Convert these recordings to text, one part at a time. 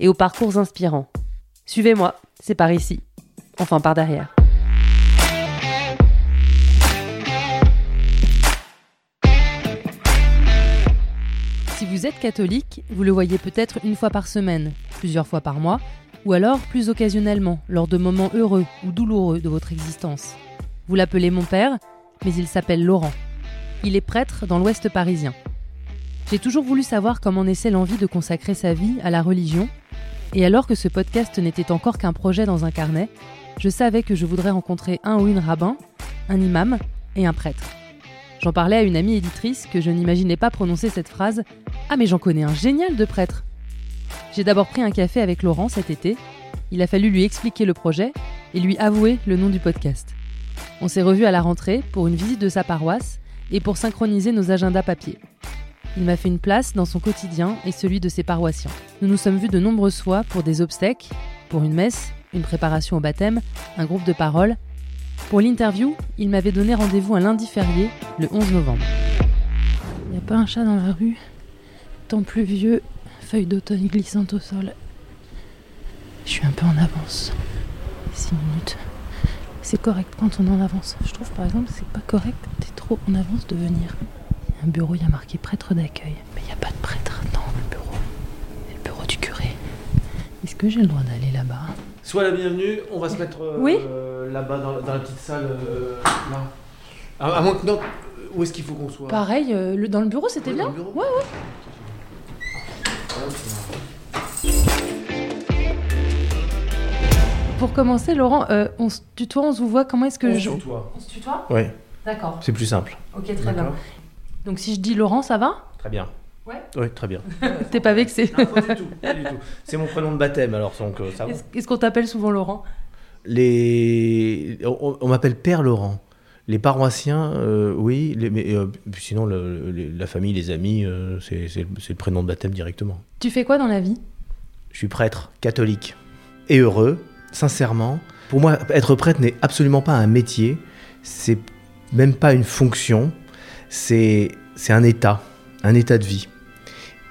et aux parcours inspirants. Suivez-moi, c'est par ici. Enfin, par derrière. Si vous êtes catholique, vous le voyez peut-être une fois par semaine, plusieurs fois par mois, ou alors plus occasionnellement, lors de moments heureux ou douloureux de votre existence. Vous l'appelez mon père, mais il s'appelle Laurent. Il est prêtre dans l'ouest parisien. J'ai toujours voulu savoir comment naissait l'envie de consacrer sa vie à la religion, et alors que ce podcast n'était encore qu'un projet dans un carnet, je savais que je voudrais rencontrer un ou une rabbin, un imam et un prêtre. J'en parlais à une amie éditrice que je n'imaginais pas prononcer cette phrase Ah, mais j'en connais un génial de prêtre J'ai d'abord pris un café avec Laurent cet été. Il a fallu lui expliquer le projet et lui avouer le nom du podcast. On s'est revus à la rentrée pour une visite de sa paroisse et pour synchroniser nos agendas papier. Il m'a fait une place dans son quotidien et celui de ses paroissiens. Nous nous sommes vus de nombreuses fois pour des obsèques, pour une messe, une préparation au baptême, un groupe de parole pour l'interview, il m'avait donné rendez-vous un lundi férié, le 11 novembre. Il n'y a pas un chat dans la rue Temps pluvieux, feuilles d'automne glissantes au sol. Je suis un peu en avance. 6 minutes. C'est correct quand on est en avance. Je trouve par exemple c'est pas correct quand t'es trop en avance de venir. Un bureau, il y a marqué prêtre d'accueil. Mais il n'y a pas de prêtre dans le bureau. C'est le bureau du curé. Est-ce que j'ai le droit d'aller là-bas? Sois la bienvenue, on va se mettre euh, Oui. là-bas dans, dans la petite salle. euh, là. À, à moins que non, où est-ce qu'il faut qu'on soit? Pareil, euh, le- dans le bureau c'était Ouais, bien? dans le bureau Ouais, ouais. Pour commencer, Laurent, euh, on se tutoie, on se vous voit. Comment est-ce que On je. se tutoie. On se tutoie? Ouais, D'accord. c'est plus simple. Ok, très bien. Donc si je dis Laurent, ça va Très bien. Ouais. Oui, très bien. T'es pas vexé Non, pas du tout. pas du tout. C'est mon prénom de baptême, alors donc euh, ça va. Est-ce est-ce qu'on t'appelle souvent Laurent? Les... On, on m'appelle Père Laurent. Les paroissiens, euh, oui, les- mais euh, sinon le- le- la famille, les amis, euh, c'est c'est le c'est le prénom de baptême directement. Tu fais quoi dans la vie? Je suis prêtre catholique et heureux, sincèrement. Pour moi, être prêtre n'est absolument pas un métier, c'est même pas une fonction, c'est c'est un état, un état de vie.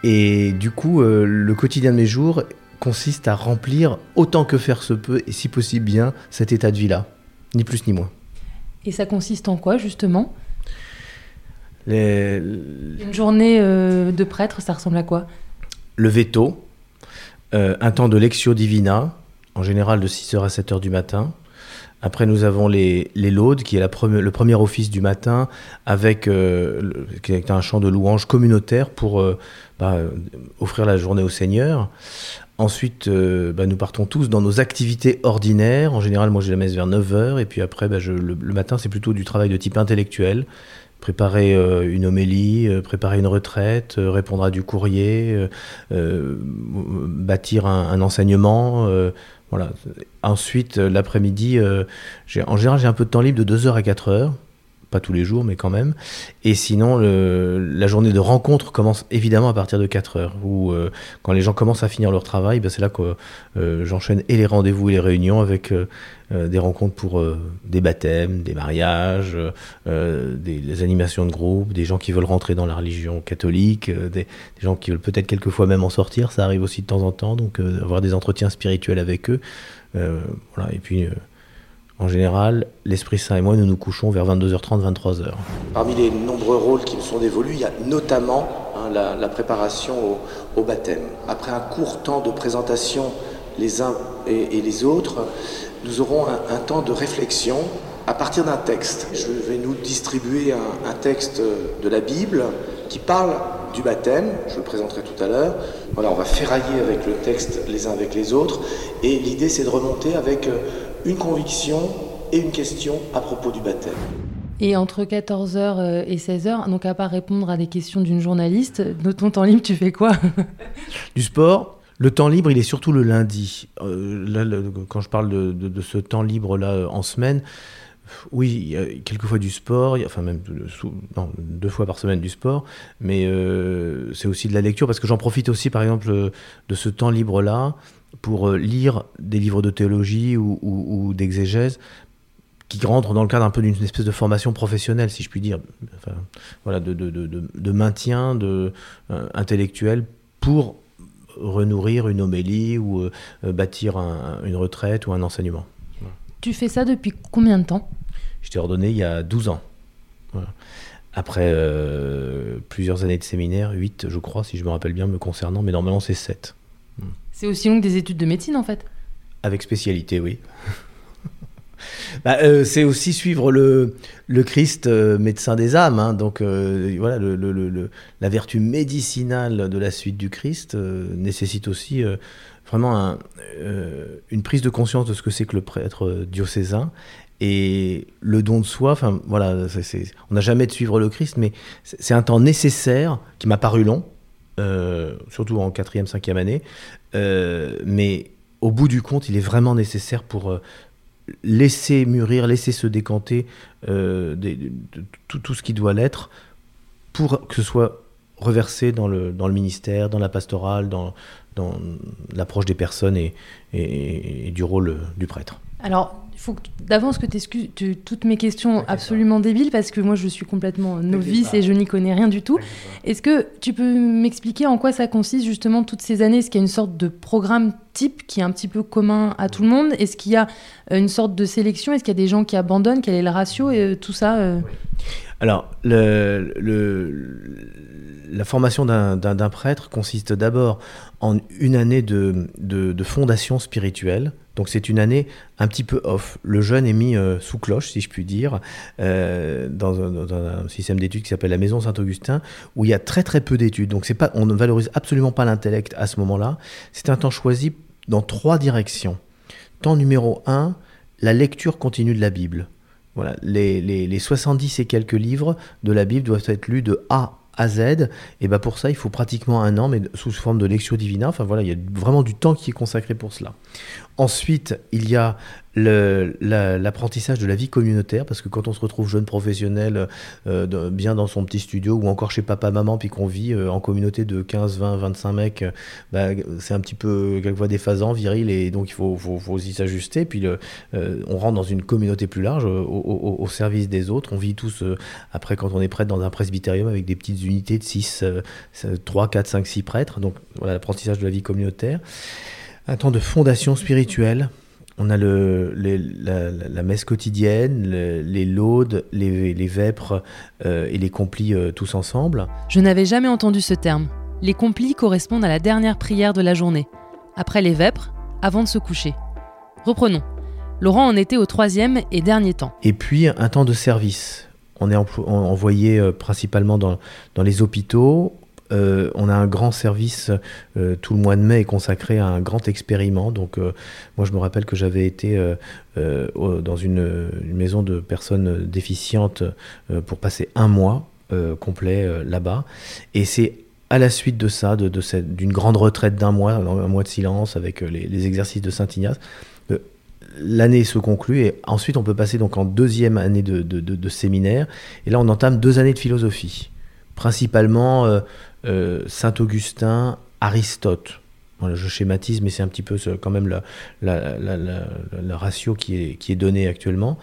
Et du coup, euh, le quotidien de mes jours consiste à remplir autant que faire se peut, et si possible bien, cet état de vie-là. Ni plus ni moins. Et ça consiste en quoi justement? Les- Une journée euh, de prêtre, ça ressemble à quoi? Le veto, euh, un temps de lectio divina, en général de 6h à 7h du matin. Après, nous avons les, les laudes, qui est la premi- le premier office du matin, avec euh, qui est un chant de louange communautaire pour euh, bah, offrir la journée au Seigneur. Ensuite, euh, bah, nous partons tous dans nos activités ordinaires. En général, moi, j'ai la messe vers 9h. Et puis après, bah, le, matin, c'est plutôt du travail de type intellectuel. Préparer une homélie, préparer une retraite, répondre à du courrier, bâtir un enseignement. Voilà. Ensuite, euh, l'après-midi, euh, en général, j'ai un peu de temps libre de 2h à 4h. Pas tous les jours, mais quand même. Et sinon, la journée de rencontre commence évidemment à partir de 4 heures, où euh, quand les gens commencent à finir leur travail, ben, c'est là que euh, j'enchaîne et les rendez-vous et les réunions avec euh, des rencontres pour des baptêmes, des mariages, des, animations de groupe, des gens qui veulent rentrer dans la religion catholique, des, des gens qui veulent peut-être quelquefois même en sortir, ça arrive aussi de temps en temps, donc avoir des entretiens spirituels avec eux. Voilà, et puis. En général, l'Esprit Saint et moi, nous nous couchons vers 22h30, 23h. Parmi les nombreux rôles qui me sont dévolus, il y a notamment hein, la, préparation au, baptême. Après un court temps de présentation les uns et, les autres, nous aurons un, un temps de réflexion à partir d'un texte. Je vais nous distribuer un, un texte de la Bible qui parle du baptême, je le présenterai tout à l'heure. Voilà, on va ferrailler avec le texte les uns avec les autres, et l'idée c'est de remonter avec euh, une conviction et une question à propos du baptême. Et entre 14h et 16h, donc à part répondre à des questions d'une journaliste, de ton temps libre, tu fais quoi? Du sport, Le temps libre, il est surtout le lundi. Euh, là, quand je parle de, ce temps libre-là euh, en semaine, oui, il y a quelquefois du sport, enfin même deux fois par semaine du sport, mais euh, c'est aussi de la lecture parce que j'en profite aussi par exemple de ce temps libre-là pour lire des livres de théologie ou, d'exégèse qui rentrent dans le cadre un peu d'une espèce de formation professionnelle, si je puis dire, voilà, de, maintien de, intellectuel pour renourrir une homélie ou euh, euh, bâtir une retraite ou un enseignement. Tu fais ça depuis combien de temps? Je t'ai ordonné il y a 12 ans. Après euh, plusieurs années de séminaire, 8 je crois, si je me rappelle bien, me concernant, mais normalement c'est 7. C'est aussi long que des études de médecine en fait Avec spécialité, oui. Bah, euh, c'est aussi suivre le, Christ euh, médecin des âmes. Hein. donc euh, voilà, la vertu médicinale de la suite du Christ nécessite aussi vraiment une prise de conscience de ce que c'est que le prêtre diocésain. Et le don de soi, enfin voilà, on n'a jamais de suivre le Christ, mais c'est un temps nécessaire qui m'a paru long, surtout en quatrième, cinquième année, mais au bout du compte, il est vraiment nécessaire pour laisser mûrir, laisser se décanter euh, tout, ce qui doit l'être pour que ce soit reversé dans le, ministère, dans la pastorale, dans, l'approche des personnes et, du rôle du prêtre. Il faut d'avance que tu excuses toutes mes questions absolument débiles parce que moi je suis complètement novice et je n'y connais rien du tout. Est-ce que tu peux m'expliquer en quoi ça consiste justement toutes ces années? Est-ce qu'il y a une sorte de programme type qui est un petit peu commun à tout le monde? Est-ce qu'il y a euh, une sorte de sélection? Est-ce qu'il y a des gens qui abandonnent? Quel est le ratio et euh, tout ça euh? Alors, le, la formation d'un prêtre consiste d'abord en une année de, de fondation spirituelle donc c'est une année un petit peu off. Le jeune est mis euh, sous cloche, si je puis dire, euh, dans, un, système d'études qui s'appelle la Maison Saint-Augustin, où il y a très très peu d'études. Donc on ne valorise absolument pas l'intellect à ce moment-là. C'est un temps choisi dans trois directions. Temps numéro un, la lecture continue de la Bible. Voilà, les, les, les 70 et quelques livres de la Bible doivent être lus de A à Z. Et ben pour ça, il faut pratiquement un an, mais sous forme de lecture divina. Enfin voilà, il y a vraiment du temps qui est consacré pour cela. Ensuite, il y a l'apprentissage de la vie communautaire, parce que quand on se retrouve jeune professionnel, euh, bien dans son petit studio, ou encore chez papa-maman, puis qu'on vit euh, en communauté de 15, 20, 25 mecs, bah, c'est un petit peu quelquefois déphasant, viril, et donc il faut, faut, aussi s'ajuster. Puis euh, on rentre dans une communauté plus large, au, service des autres. On vit tous, après, quand on est prêtre dans un presbytérium, avec des petites unités de 6, 3, 4, 5, 6 prêtres. Donc voilà, l'apprentissage de la vie communautaire. Un temps de fondation spirituelle on a le, la, messe quotidienne, les laudes, les, vêpres euh, et les complis euh, tous ensemble. Je n'avais jamais entendu ce terme. Les complis correspondent à la dernière prière de la journée, après les vêpres, avant de se coucher. Reprenons. Laurent en était au troisième et dernier temps. Et puis un temps de service. On est envoyé euh, principalement dans, dans les hôpitaux, euh, on a un grand service euh, tout le mois de mai consacré à un grand expériment. Donc, euh, moi, je me rappelle que j'avais été dans une, maison de personnes déficientes pour passer un mois complet là-bas. Et c'est à la suite de ça, d'une de, grande retraite d'un mois, un mois de silence avec les, exercices de Saint Ignace, l'année se conclut et ensuite on peut passer donc en deuxième année de, de, séminaire. Et là, on entame deux années de philosophie, principalement Saint-Augustin, Aristote. Voilà, je schématise, mais c'est un petit peu quand même la, la, ratio qui est, qui est donnée actuellement.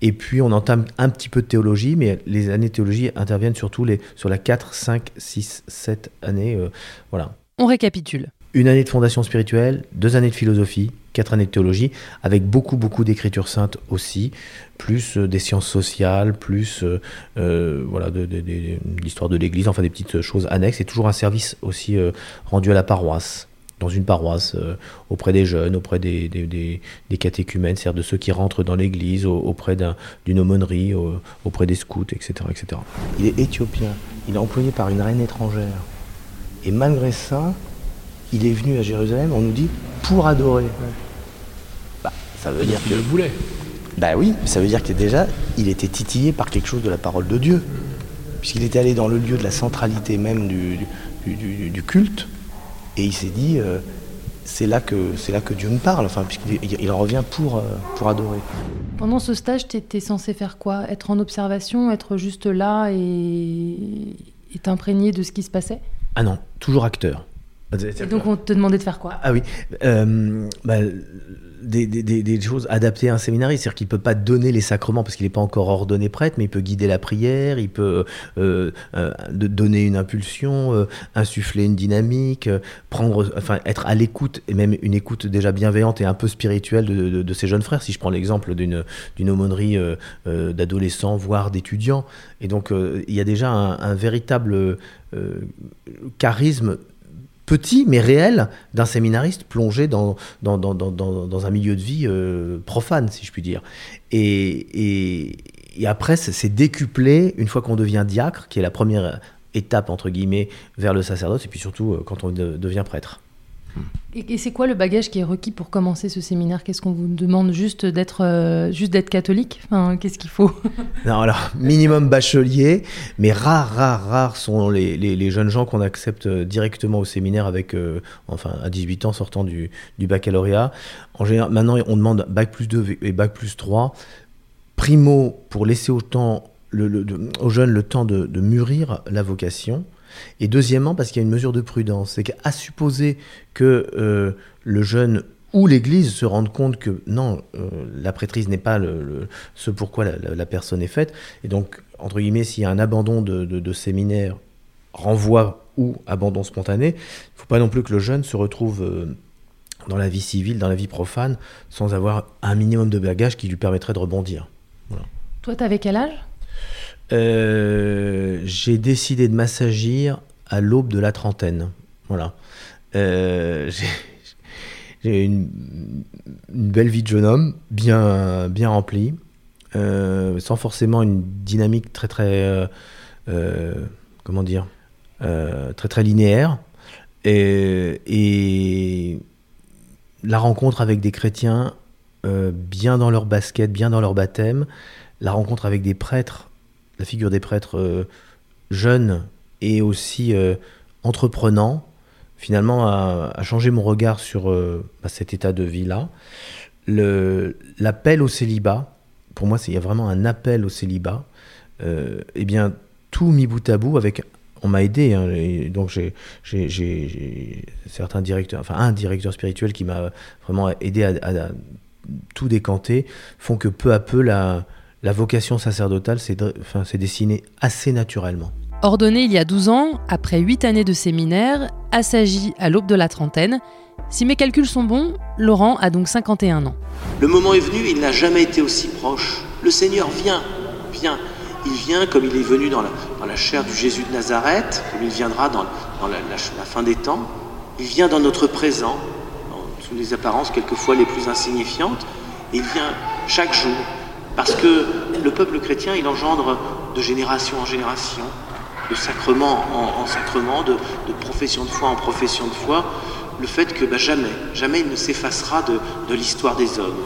Et puis on entame un petit peu de théologie, mais les années théologie interviennent surtout sur la 4, 5, 6, 7 années. Euh, voilà. On récapitule une année de fondation spirituelle, deux années de philosophie, quatre années de théologie, avec beaucoup, beaucoup d'écriture sainte aussi, plus euh, des sciences sociales, plus euh, euh, voilà, de, l'histoire de l'Église, enfin des petites choses annexes, et toujours un service aussi rendu à la paroisse, dans une paroisse, auprès des jeunes, auprès des, des, catéchumènes, c'est-à-dire de ceux qui rentrent dans l'Église, auprès d'une aumônerie, auprès des scouts, etc., etc. Il est éthiopien, il est employé par une reine étrangère, et malgré ça, il est venu à Jérusalem, on nous dit, pour adorer. Bah, ça veut dire que. le voulait. Bah oui, ça veut dire que déjà, il était titillé par quelque chose de la parole de Dieu. Puisqu'il était allé dans le lieu de la centralité même du, du, culte, et il s'est dit, euh, c'est là que c'est là que Dieu nous parle, enfin, puisqu'il il revient pour, euh, pour adorer. Pendant ce stage, tu étais censé faire quoi? Être en observation, être juste là et, et t'imprégner de ce qui se passait? Ah non, toujours acteur. Et donc on te demandait de faire quoi? Ah oui, euh, bah, des, des, des, choses adaptées à un séminariste. C'est-à-dire qu'il ne peut pas donner les sacrements parce qu'il n'est pas encore ordonné prêtre, mais il peut guider la prière, il peut euh, euh, donner une impulsion, insuffler une dynamique, prendre, enfin, être à l'écoute, et même une écoute déjà bienveillante et un peu spirituelle de, de, de ses jeunes frères. Si je prends l'exemple d'une, aumônerie d'adolescents, voire d'étudiants. Et donc il y a déjà un, un véritable charisme petit mais réel d'un séminariste plongé dans, dans, dans, dans, un milieu de vie euh, profane, si je puis dire. Et, et, après, c'est décuplé une fois qu'on devient diacre, qui est la première étape, entre guillemets, vers le sacerdoce, et puis surtout euh, quand on de, devient prêtre. Et, c'est quoi le bagage qui est requis pour commencer ce séminaire? Qu'est-ce qu'on vous demande juste d'être euh, juste d'être catholique? Qu'est-ce qu'il faut? Non, alors minimum bachelier, mais rares, rares, rares sont les, les, jeunes gens qu'on accepte directement au séminaire avec, euh, enfin, à 18 ans sortant du, du baccalauréat. En général, maintenant, on demande bac plus 2 et bac plus 3. Primo, pour laisser au temps, le, aux jeunes le temps de, de mûrir la vocation. Et deuxièmement, parce qu'il y a une mesure de prudence. C'est qu'à supposer que euh, le jeune ou l'Église se rende compte que non, euh, la prêtrise n'est pas ce pourquoi la, la, personne est faite. Et donc, entre guillemets, s'il y a un abandon de, séminaire, renvoi ou abandon spontané, il ne faut pas non plus que le jeune se retrouve euh, dans la vie civile, dans la vie profane, sans avoir un minimum de bagage qui lui permettrait de rebondir. Toi, tu avais quel âge? Euh, j'ai décidé de m'assagir à l'aube de la trentaine. Voilà. Euh, j'ai une, une, belle vie de jeune homme, bien, bien remplie, euh, sans forcément une dynamique très très comment dire très très linéaire. Et, et, la rencontre avec des chrétiens bien dans leur basket, bien dans leur baptême, la rencontre avec des prêtres figure des prêtres euh, jeunes et aussi euh, entreprenants, finalement, a, changé mon regard sur euh, bah, cet état de vie-là. L'appel au célibat, pour moi, il y a vraiment un appel au célibat. Eh bien, tout mis bout à bout avec on m'a aidé. Hein, et donc j'ai certains directeurs, enfin un directeur spirituel qui m'a vraiment aidé à, à, tout décanter, font que peu à peu la, la vocation sacerdotale s'est enfin, dessinée assez naturellement. Ordonné il y a 12 ans, après 8 années de séminaire, assagi à l'aube de la trentaine, si mes calculs sont bons, Laurent a donc 51 ans. Le moment est venu, il n'a jamais été aussi proche. Le Seigneur vient, vient. Il vient comme il est venu dans la, dans la chair du Jésus de Nazareth, comme il viendra dans, dans la, la, la, fin des temps. Il vient dans notre présent, sous les apparences quelquefois les plus insignifiantes. Il vient chaque jour, parce que le peuple chrétien, il engendre de génération en génération, de sacrement en, en sacrement, de, de, profession de foi en profession de foi, le fait que bah, jamais, jamais il ne s'effacera de, de l'histoire des hommes.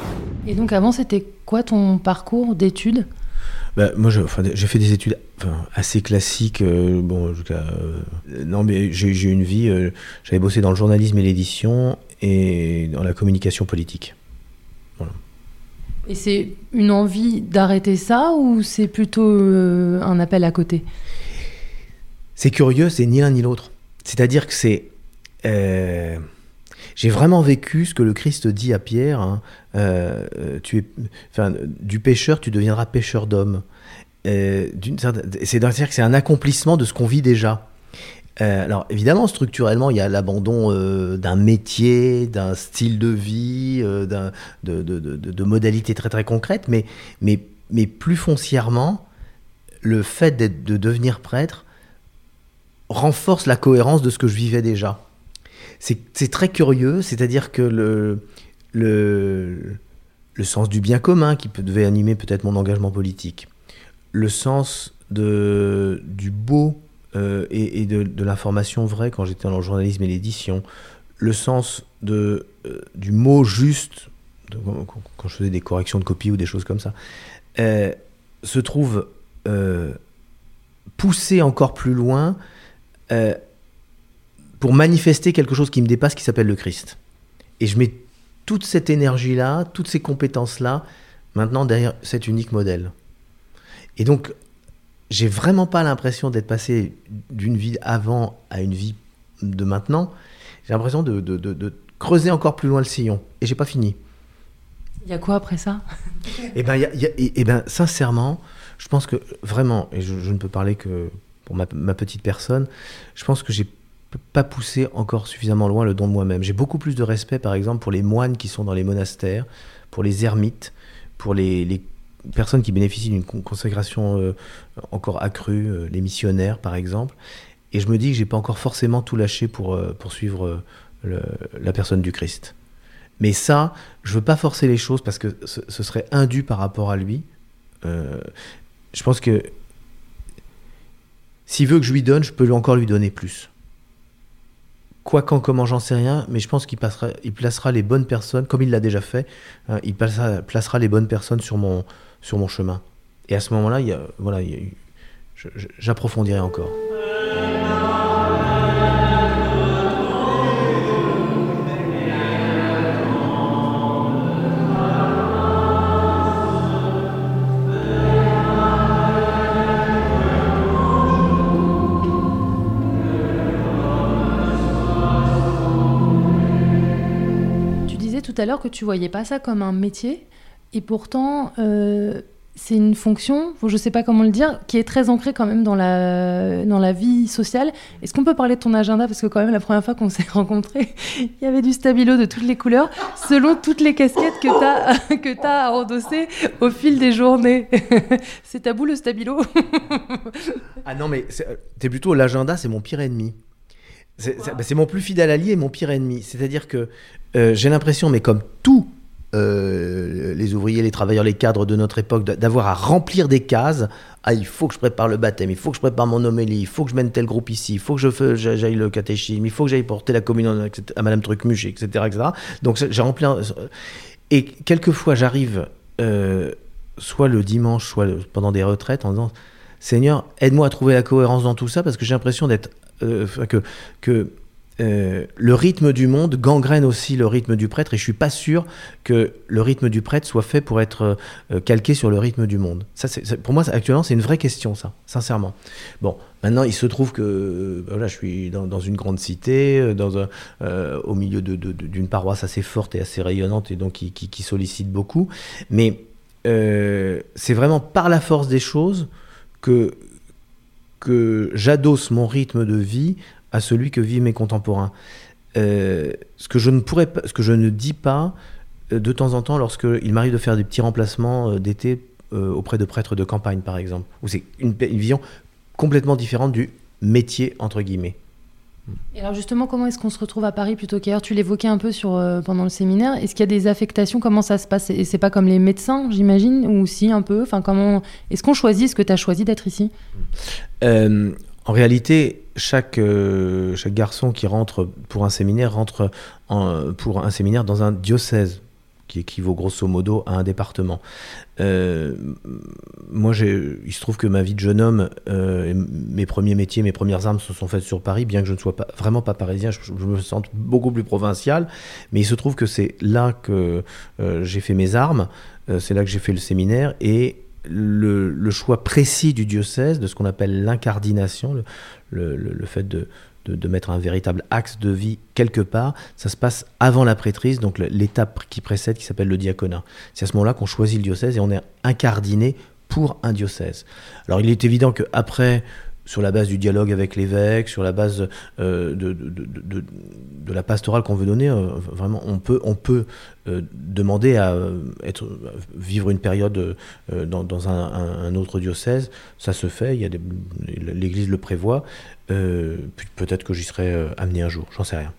Et donc avant, c'était quoi ton parcours d'études? Bah, moi, j'ai enfin, fait des études enfin, assez classiques. Euh, bon, euh, non, mais j'ai eu une vie. Euh, J'avais bossé dans le journalisme et l'édition et dans la communication politique. Et c'est une envie d'arrêter ça ou c'est plutôt euh, un appel à côté? C'est curieux, c'est ni l'un ni l'autre. C'est-à-dire que c'est. Euh, J'ai vraiment vécu ce que le Christ dit à Pierre hein, euh, tu es, enfin, du pécheur, tu deviendras pêcheur d'hommes. C'est-à-dire que c'est un accomplissement de ce qu'on vit déjà. Euh, alors évidemment, structurellement, il y a l'abandon euh, d'un métier, d'un style de vie, euh, de, modalités très très concrètes, mais, plus foncièrement, le fait de devenir prêtre renforce la cohérence de ce que je vivais déjà. C'est très curieux, c'est-à-dire que le, le, le sens du bien commun qui devait animer peut-être mon engagement politique, le sens de, du beau euh, et, de, l'information vraie quand j'étais dans le journalisme et l'édition, le sens euh, du mot juste, quand je faisais des corrections de copie ou des choses comme ça, euh, se trouve poussé encore plus loin pour manifester quelque chose qui me dépasse qui s'appelle le Christ. Et je mets toute cette énergie-là, toutes ces compétences-là, maintenant derrière cet unique modèle. Et donc, j'ai vraiment pas l'impression d'être passé d'une vie avant à une vie de maintenant. J'ai l'impression de, de, creuser encore plus loin le sillon. Et j'ai pas fini. Il y a quoi après ça? Eh ben, ben, sincèrement, je pense que vraiment, et je, ne peux parler que pour ma, ma, petite personne, je pense que j'ai pas poussé encore suffisamment loin le don de moi-même. J'ai beaucoup plus de respect, par exemple, pour les moines qui sont dans les monastères, pour les ermites, pour les, les personnes qui bénéficient d'une consécration euh, encore accrue, euh, les missionnaires par exemple. Et je me dis que j'ai pas encore forcément tout lâché pour, euh, poursuivre la personne du Christ. Mais ça, je veux pas forcer les choses parce que ce, serait indu par rapport à lui. je pense que s'il veut que je lui donne, je peux encore lui donner plus. Quoi, quand, comment, j'en sais rien, mais je pense qu'il il placera les bonnes personnes, comme il l'a déjà fait, hein, il placera, les bonnes personnes sur mon, sur mon chemin. Et à ce moment-là, il voilà, j'approfondirai encore. tout à l'heure que tu voyais pas ça comme un métier, et pourtant, euh, c'est une fonction, je ne sais pas comment le dire, qui est très ancrée quand même dans la, dans la vie sociale. Est-ce qu'on peut parler de ton agenda? Parce que quand même, la première fois qu'on s'est rencontrés, il y avait du stabilo de toutes les couleurs, selon toutes les casquettes que tu as, que as à endosser au fil des journées. c'est tabou le stabilo? Ah non, mais c'est plutôt l'agenda, c'est mon pire ennemi. Bah, c'est mon plus fidèle allié et mon pire ennemi. C'est-à-dire que euh, j'ai l'impression, mais comme tous euh, les ouvriers, les travailleurs, les cadres de notre époque, d'avoir à remplir des cases. Ah, il faut que je prépare le baptême, il faut que je prépare mon homélie, il faut que je mène tel groupe ici, il faut que je j'aille le catéchisme, il faut que j'aille porter la communion à Madame Trucmuche, etc., etc. Donc j'ai rempli. Et quelquefois, j'arrive euh, soit le dimanche, soit pendant des retraites en disant Seigneur, aide-moi à trouver la cohérence dans tout ça parce que j'ai l'impression d'être euh, que, que euh, le rythme du monde gangrène aussi le rythme du prêtre et je suis pas sûr que le rythme du prêtre soit fait pour être euh, calqué sur le rythme du monde. Ça, pour moi, actuellement, c'est une vraie question, ça, sincèrement. Bon, maintenant, il se trouve que voilà, je suis dans, une grande cité, dans un, au milieu d'une paroisse assez forte et assez rayonnante et donc qui, qui sollicite beaucoup, mais c'est vraiment par la force des choses que que j'adosse mon rythme de vie à celui que vivent mes contemporains. Euh, ce, que je ne pourrais ce que je ne dis pas euh, de temps en temps lorsqu'il m'arrive de faire des petits remplacements euh, d'été auprès de prêtres de campagne, par exemple, où c'est une, vision complètement différente du métier, entre guillemets. Et alors justement, comment est-ce qu'on se retrouve à Paris plutôt qu'ailleurs? Tu l'évoquais un peu sur, pendant le séminaire. Est-ce qu'il y a des affectations? Comment ça se passe? Et c'est pas comme les médecins, j'imagine? Ou si, un peu? Enfin, comment... Est-ce qu'on choisit Est-ce que tu as choisi d'être ici? En réalité, chaque, euh, chaque garçon qui rentre pour un séminaire rentre en, pour un séminaire dans un diocèse qui équivaut grosso modo à un département. Euh, moi, il se trouve que ma vie de jeune homme, euh, mes premiers métiers, mes premières armes se sont faites sur Paris, bien que je ne sois vraiment pas parisien, je, me sens beaucoup plus provincial, mais il se trouve que c'est là que j'ai fait mes armes, c'est là que j'ai fait le séminaire, et le, choix précis du diocèse, de ce qu'on appelle l'incardination, le, fait de, mettre un véritable axe de vie quelque part, ça se passe avant la prêtrise, donc l'étape qui précède, qui s'appelle le diaconat. C'est à ce moment-là qu'on choisit le diocèse et on est incardiné pour un diocèse. Alors il est évident qu'après sur la base du dialogue avec l'évêque, sur la base euh, de, la pastorale qu'on veut donner, euh, vraiment, on peut, on peut euh, demander à être, vivre une période dans, un, autre diocèse. Ça se fait, l'Église le prévoit. Peut-être que j'y serai amené un jour, j'en sais rien.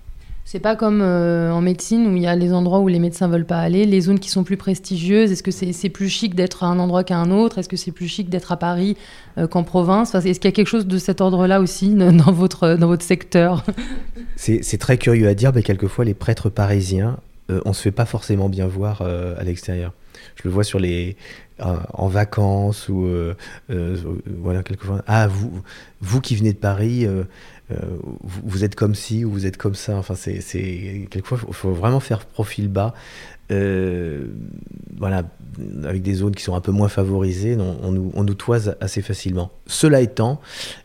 C'est pas comme euh, en médecine où il y a les endroits où les médecins veulent pas aller, les zones qui sont plus prestigieuses. Est-ce que c'est plus chic d'être à un endroit qu'à un autre? Est-ce que c'est plus chic d'être à Paris euh, qu'en province? Est-ce qu'il y a quelque chose de cet ordre-là aussi dans votre, dans votre secteur? C'est très curieux à dire, mais quelquefois les prêtres parisiens, euh, on se fait pas forcément bien voir à l'extérieur. Je le vois sur les, en vacances ou voilà quelquefois. Ah vous, vous qui venez de Paris vous, êtes comme ci ou vous êtes comme ça. Enfin, c'est quelquefois, il faut vraiment faire profil bas. voilà, avec des zones qui sont un peu moins favorisées, on, nous, on, nous, toise assez facilement. Cela étant,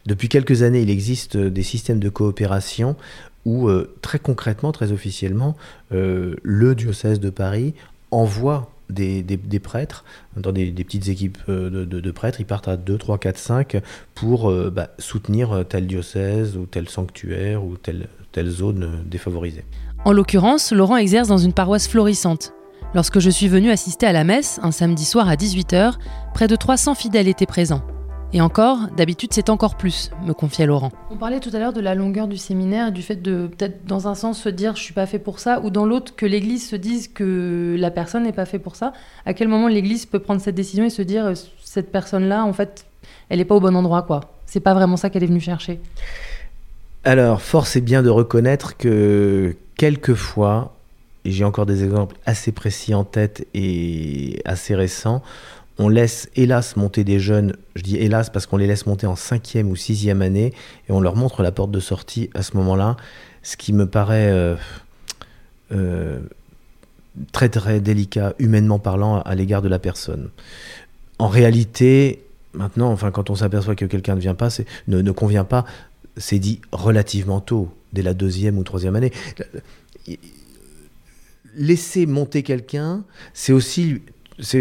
depuis quelques années, il existe des systèmes de coopération où, très concrètement, très officiellement, le diocèse de Paris envoie des, prêtres, dans des, petites équipes euh, de, prêtres, ils partent à 2, 3, 4, 5 pour euh, bah, soutenir euh, tel diocèse ou tel sanctuaire ou telle, telle zone défavorisée. En l'occurrence, Laurent exerce dans une paroisse florissante. Lorsque je suis venu assister à la messe, un samedi soir à 18h, près de 300 fidèles étaient présents. Et encore, d'habitude c'est encore plus, me confiait Laurent. On parlait tout à l'heure de la longueur du séminaire et du fait de peut-être dans un sens se dire je suis pas fait pour ça, ou dans l'autre que l'Église se dise que la personne n'est pas fait pour ça. À quel moment l'Église peut prendre cette décision et se dire euh, cette personne-là, en fait, elle n'est pas au bon endroit, quoi. C'est pas vraiment ça qu'elle est venue chercher. Alors, force est bien de reconnaître que quelquefois, et j'ai encore des exemples assez précis en tête et assez récents, on laisse hélas monter des jeunes, je dis hélas parce qu'on les laisse monter en cinquième ou sixième année et on leur montre la porte de sortie à ce moment-là, ce qui me paraît euh, euh, très très délicat, humainement parlant, à l'égard de la personne. En réalité, maintenant, enfin, quand on s'aperçoit que quelqu'un ne vient pas, ne, ne convient pas, c'est dit relativement tôt, dès la deuxième ou troisième année. Laisser monter quelqu'un, c'est aussi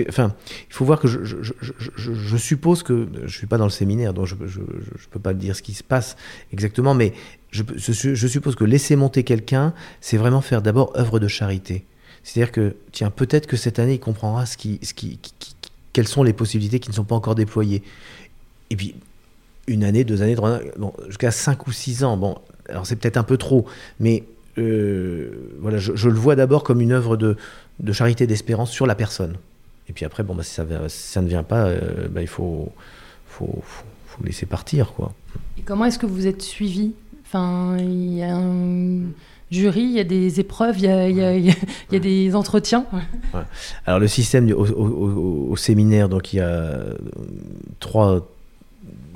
enfin, il faut voir que je, suppose que je suis pas dans le séminaire, donc je ne peux pas dire ce qui se passe exactement, mais je, suppose que laisser monter quelqu'un, c'est vraiment faire d'abord œuvre de charité. C'est-à-dire que, tiens, peut-être que cette année, il comprendra ce qui, ce quelles sont les possibilités qui ne sont pas encore déployées. Et puis, une année, deux années, trois bon, jusqu'à cinq ou six ans, bon, alors c'est peut-être un peu trop, mais euh, voilà, je, le vois d'abord comme une œuvre de, de charité d'espérance sur la personne. Et puis après, bon, bah, si, ça, ça ne vient pas, euh, bah, il faut, faut, faut, laisser partir. Quoi. Et comment est-ce que vous êtes suivi? Enfin, Il y a un jury, il y a des épreuves, il y a, il y a, il y a des entretiens? Alors le système au, au, séminaire, donc il y a trois,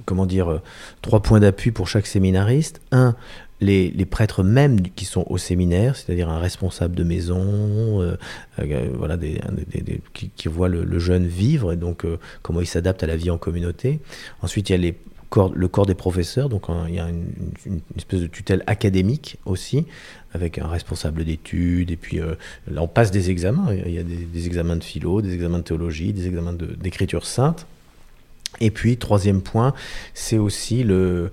comment dire, trois points d'appui pour chaque séminariste. Un, les, prêtres même qui sont au séminaire, c'est-à-dire un responsable de maison, euh, euh, voilà, des, qui, voit le, jeune vivre et donc euh, comment il s'adapte à la vie en communauté. Ensuite, il y a le corps des professeurs, donc il y a une, espèce de tutelle académique aussi, avec un responsable d'études, et puis là on passe des examens, il y a des, examens de philo, des examens de théologie, des examens d'écriture sainte. Et puis, troisième point, c'est aussi le,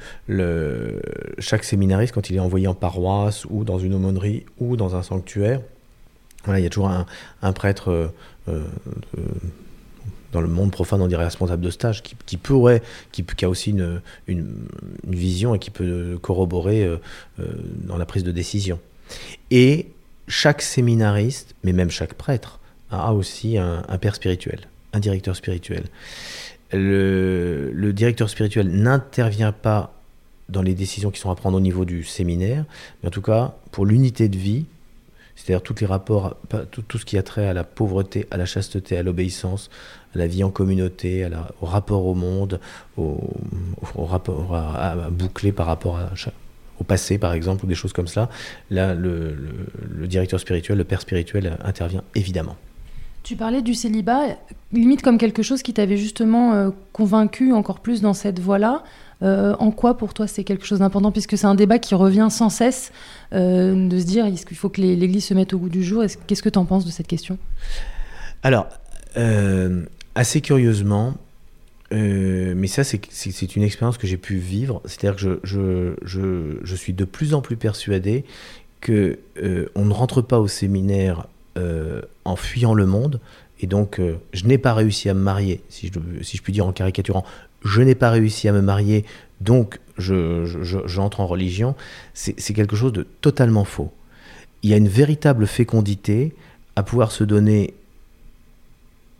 chaque séminariste, quand il est envoyé en paroisse ou dans une aumônerie ou dans un sanctuaire, voilà, il y a toujours un, prêtre euh, euh, dans le monde profane, on dirait responsable de stage, qui, pourrait, qui, a aussi une, vision et qui peut corroborer euh, dans la prise de décision. Et chaque séminariste, mais même chaque prêtre, a aussi un père spirituel, un directeur spirituel le, directeur spirituel n'intervient pas dans les décisions qui sont à prendre au niveau du séminaire, mais en tout cas, pour l'unité de vie, c'est-à-dire tous les rapports, tout, ce qui a trait à la pauvreté, à la chasteté, à l'obéissance, à la vie en communauté, au rapport au monde, au, rapport à, boucler par rapport au passé, par exemple, ou des choses comme ça. Là, le directeur spirituel, le père spirituel intervient évidemment. Tu parlais du célibat, limite comme quelque chose qui t'avait justement euh, convaincu encore plus dans cette voie-là. Euh, en quoi pour toi c'est quelque chose d'important? Puisque c'est un débat qui revient sans cesse euh, de se dire est-ce qu'il faut que l'Église se mette au goût du jour? Qu'est-ce que tu en penses de cette question? Alors, assez curieusement, mais ça c'est une expérience que j'ai pu vivre, c'est-à-dire que je, je, je, suis de plus en plus persuadé que on ne rentre pas au séminaire en fuyant le monde. Et donc, euh, je n'ai pas réussi à me marier, si je, si je puis dire en caricaturant. Je n'ai pas réussi à me marier, donc j'entre je, je, en religion. C'est quelque chose de totalement faux. Il y a une véritable fécondité à pouvoir se donner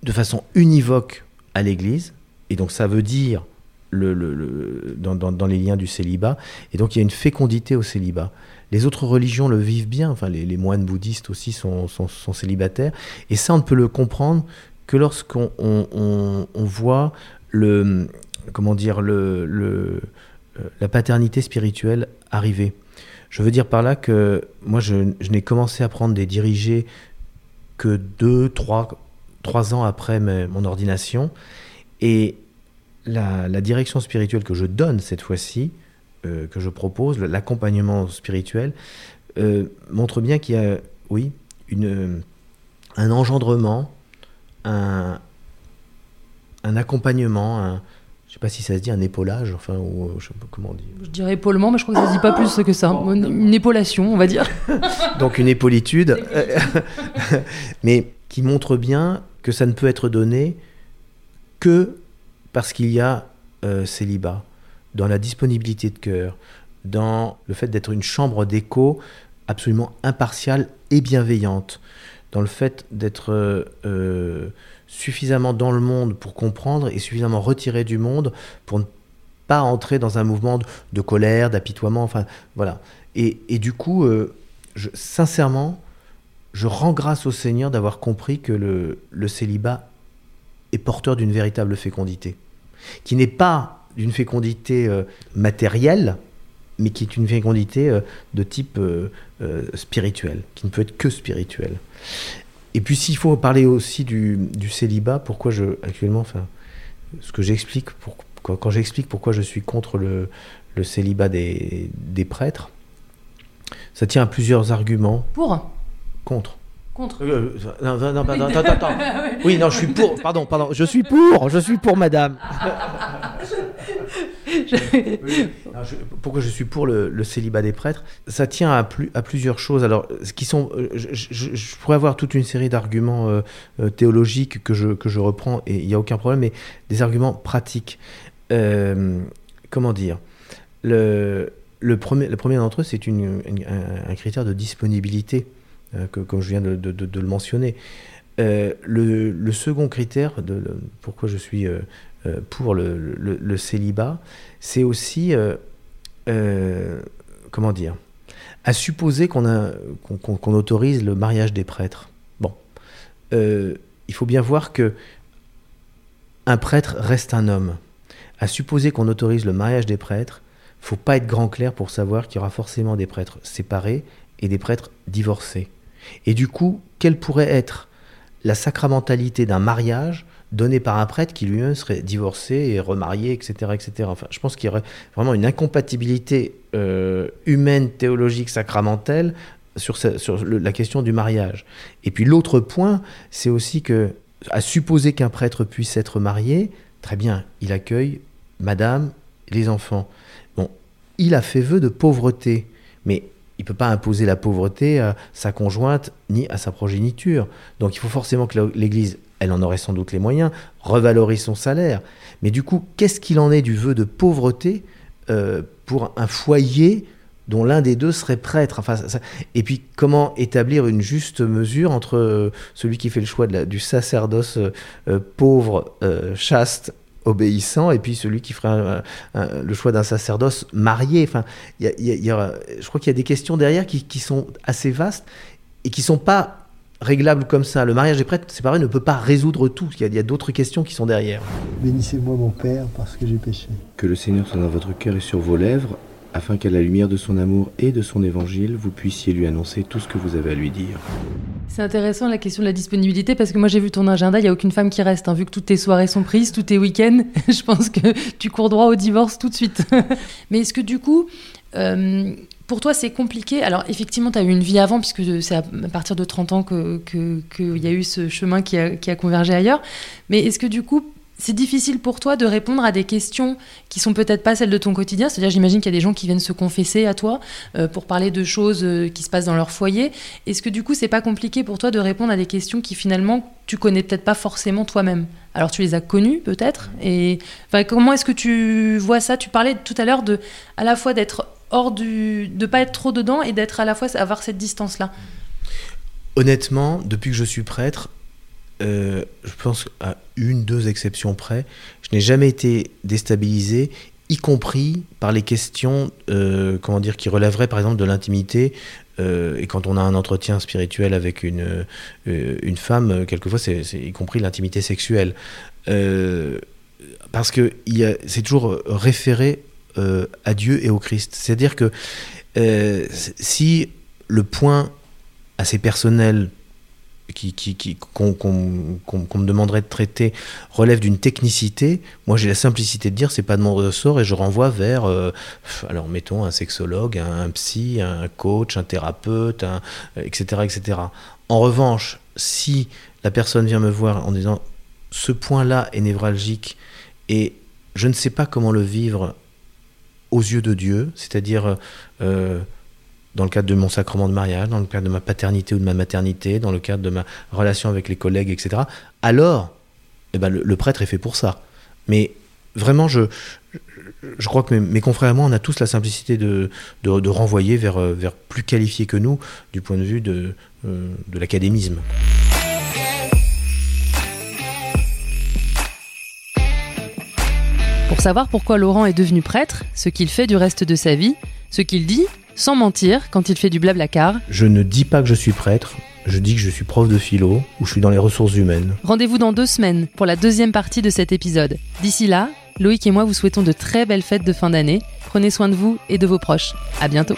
de façon univoque à l'Église. Et donc, ça veut dire dans, les liens du célibat. Et donc, il y a une fécondité au célibat. Les autres religions le vivent bien, enfin les, moines bouddhistes aussi sont, célibataires, et ça on ne peut le comprendre que lorsqu'on on, voit le, comment dire, le, euh, la paternité spirituelle arriver. Je veux dire par là que moi, je, je n'ai commencé à prendre des dirigés que deux, trois, trois ans après mon ordination. Et la, la, direction spirituelle que je donne cette fois-ci, euh, que je propose, l'accompagnement spirituel, euh, montre bien qu'il y a, oui, une, un engendrement, un, un accompagnement, un, je sais pas si ça se dit un épaulage, enfin, ou je sais pas comment on dit. Je dirais épaulement, mais je crois que ça se dit pas plus que ça. Une épaulation, on va dire. Donc une épaulitude, mais qui montre bien que ça ne peut être donné que parce qu'il y a euh, célibat, dans la disponibilité de cœur, dans le fait d'être une chambre d'écho absolument impartiale et bienveillante, dans le fait d'être euh, euh suffisamment dans le monde pour comprendre et suffisamment retiré du monde pour ne pas entrer dans un mouvement de, colère, d'apitoiement, enfin voilà. Et, du coup, je, sincèrement, je rends grâce au Seigneur d'avoir compris que le, le célibat est porteur d'une véritable fécondité, qui n'est pas d'une fécondité euh, matérielle, mais qui est une fécondité euh, de type spirituel, qui ne peut être que spirituel. Et puis s'il faut parler aussi du, du, célibat, pourquoi je actuellement, enfin, ce que j'explique, pour, quand, quand j'explique pourquoi je suis contre le, le célibat des, des, prêtres, ça tient à plusieurs arguments. Pour? Contre. Contre. Euh, non, non, non, attends, attends, attends. Oui, non, je suis pour. Pardon, pardon. Je suis pour. Je suis pour, madame. pourquoi je suis pour le, célibat des prêtres? Ça tient à, plus, à plusieurs choses. Alors, ce qui sont, euh, je, pourrais avoir toute une série d'arguments euh, euh, théologiques que je, que je reprends et il n'y a aucun problème, mais des arguments pratiques. comment dire? Le, le, premier, le premier d'entre eux, c'est une, un, critère de disponibilité, que, comme je viens de, le mentionner. le, le, second critère, de, pourquoi je suis euh, pour le, célibat, c'est aussi, euh, euh, comment dire, à supposer qu'on qu'on autorise le mariage des prêtres. Bon, il faut bien voir que un prêtre reste un homme. À supposer qu'on autorise le mariage des prêtres, faut pas être grand clair pour savoir qu'il y aura forcément des prêtres séparés et des prêtres divorcés. Et du coup, quelle pourrait être la sacramentalité d'un mariage donné par un prêtre qui lui-même serait divorcé et remarié, etc. etc. Enfin, je pense qu'il y aurait vraiment une incompatibilité euh, humaine, théologique, sacramentelle sur, la question du mariage. Et puis l'autre point, c'est aussi que, à supposer qu'un prêtre puisse être marié, très bien, il accueille madame, les enfants. Bon, il a fait vœu de pauvreté, mais il ne peut pas imposer la pauvreté à sa conjointe ni à sa progéniture. Donc il faut forcément que l'Église elle en aurait sans doute les moyens, revalorise son salaire. Mais du coup, qu'est-ce qu'il en est du vœu de pauvreté euh, pour un foyer dont l'un des deux serait prêtre? Enfin, Et puis, comment établir une juste mesure entre euh, celui qui fait le choix du sacerdoce euh, pauvre, chaste, obéissant, et puis celui qui ferait le choix d'un sacerdoce marié. Enfin, y y a, je crois qu'il y a des questions derrière qui, qui sont assez vastes et qui sont pas réglable comme ça. Le mariage des prêtres, c'est pareil, ne peut pas résoudre tout. Il y a, a d'autres questions qui sont derrière. Bénissez-moi mon Père parce que j'ai péché. Que le Seigneur soit dans votre cœur et sur vos lèvres, afin qu'à la lumière de son amour et de son évangile, vous puissiez lui annoncer tout ce que vous avez à lui dire. C'est intéressant la question de la disponibilité parce que moi j'ai vu ton agenda, il n'y a aucune femme qui reste. Hein. Vu que toutes tes soirées sont prises, tous tes week-ends, je pense que tu cours droit au divorce tout de suite. Mais est-ce que du coup, euh, pour toi, c'est compliqué? Alors, effectivement, tu as eu une vie avant, puisque c'est à partir de 30 ans qu'il que, y a eu ce chemin qui a, qui a convergé ailleurs. Mais est-ce que du coup, c'est difficile pour toi de répondre à des questions qui sont peut-être pas celles de ton quotidien. C'est-à-dire, j'imagine qu'il y a des gens qui viennent se confesser à toi euh, pour parler de choses euh, qui se passent dans leur foyer. Est-ce que du coup, c'est pas compliqué pour toi de répondre à des questions qui finalement tu connais peut-être pas forcément toi-même? Alors, tu les as connues peut-être. Et comment est-ce que tu vois ça? Tu parlais tout à l'heure de à la fois d'être hors du. de pas être trop dedans et d'être à la fois avoir cette distance-là Honnêtement, depuis que je suis prêtre, euh, je pense à une, deux exceptions près, je n'ai jamais été déstabilisé, y compris par les questions, euh, comment dire, qui relèveraient par exemple de l'intimité. Euh, et quand on a un entretien spirituel avec une, une femme, quelquefois c'est y compris l'intimité sexuelle. parce que c'est toujours référé à Dieu et au Christ. C'est-à-dire que si le point assez personnel qui, qu'on, me demanderait de traiter relève d'une technicité, moi j'ai la simplicité de dire c'est pas de mon ressort et je renvoie vers, euh, alors mettons un sexologue, un, psy, un coach, un thérapeute, un, euh, etc., etc. En revanche, si la personne vient me voir en disant ce point-là est névralgique et je ne sais pas comment le vivre aux yeux de Dieu, c'est-à-dire euh, dans le cadre de mon sacrement de mariage, dans le cadre de ma paternité ou de ma maternité, dans le cadre de ma relation avec les collègues, etc., alors eh ben, le, prêtre est fait pour ça. Mais vraiment, je, je crois que mes, confrères et moi, on a tous la simplicité de, de, de renvoyer vers, euh, vers plus qualifiés que nous du point de vue de, euh, de l'académisme. Pour savoir pourquoi Laurent est devenu prêtre, ce qu'il fait du reste de sa vie, ce qu'il dit, sans mentir, quand il fait du blablacar, Je ne dis pas que je suis prêtre, je dis que je suis prof de philo ou je suis dans les ressources humaines. rendez-vous dans deux semaines pour la deuxième partie de cet épisode. D'ici là, Loïc et moi vous souhaitons de très belles fêtes de fin d'année. Prenez soin de vous et de vos proches. À bientôt.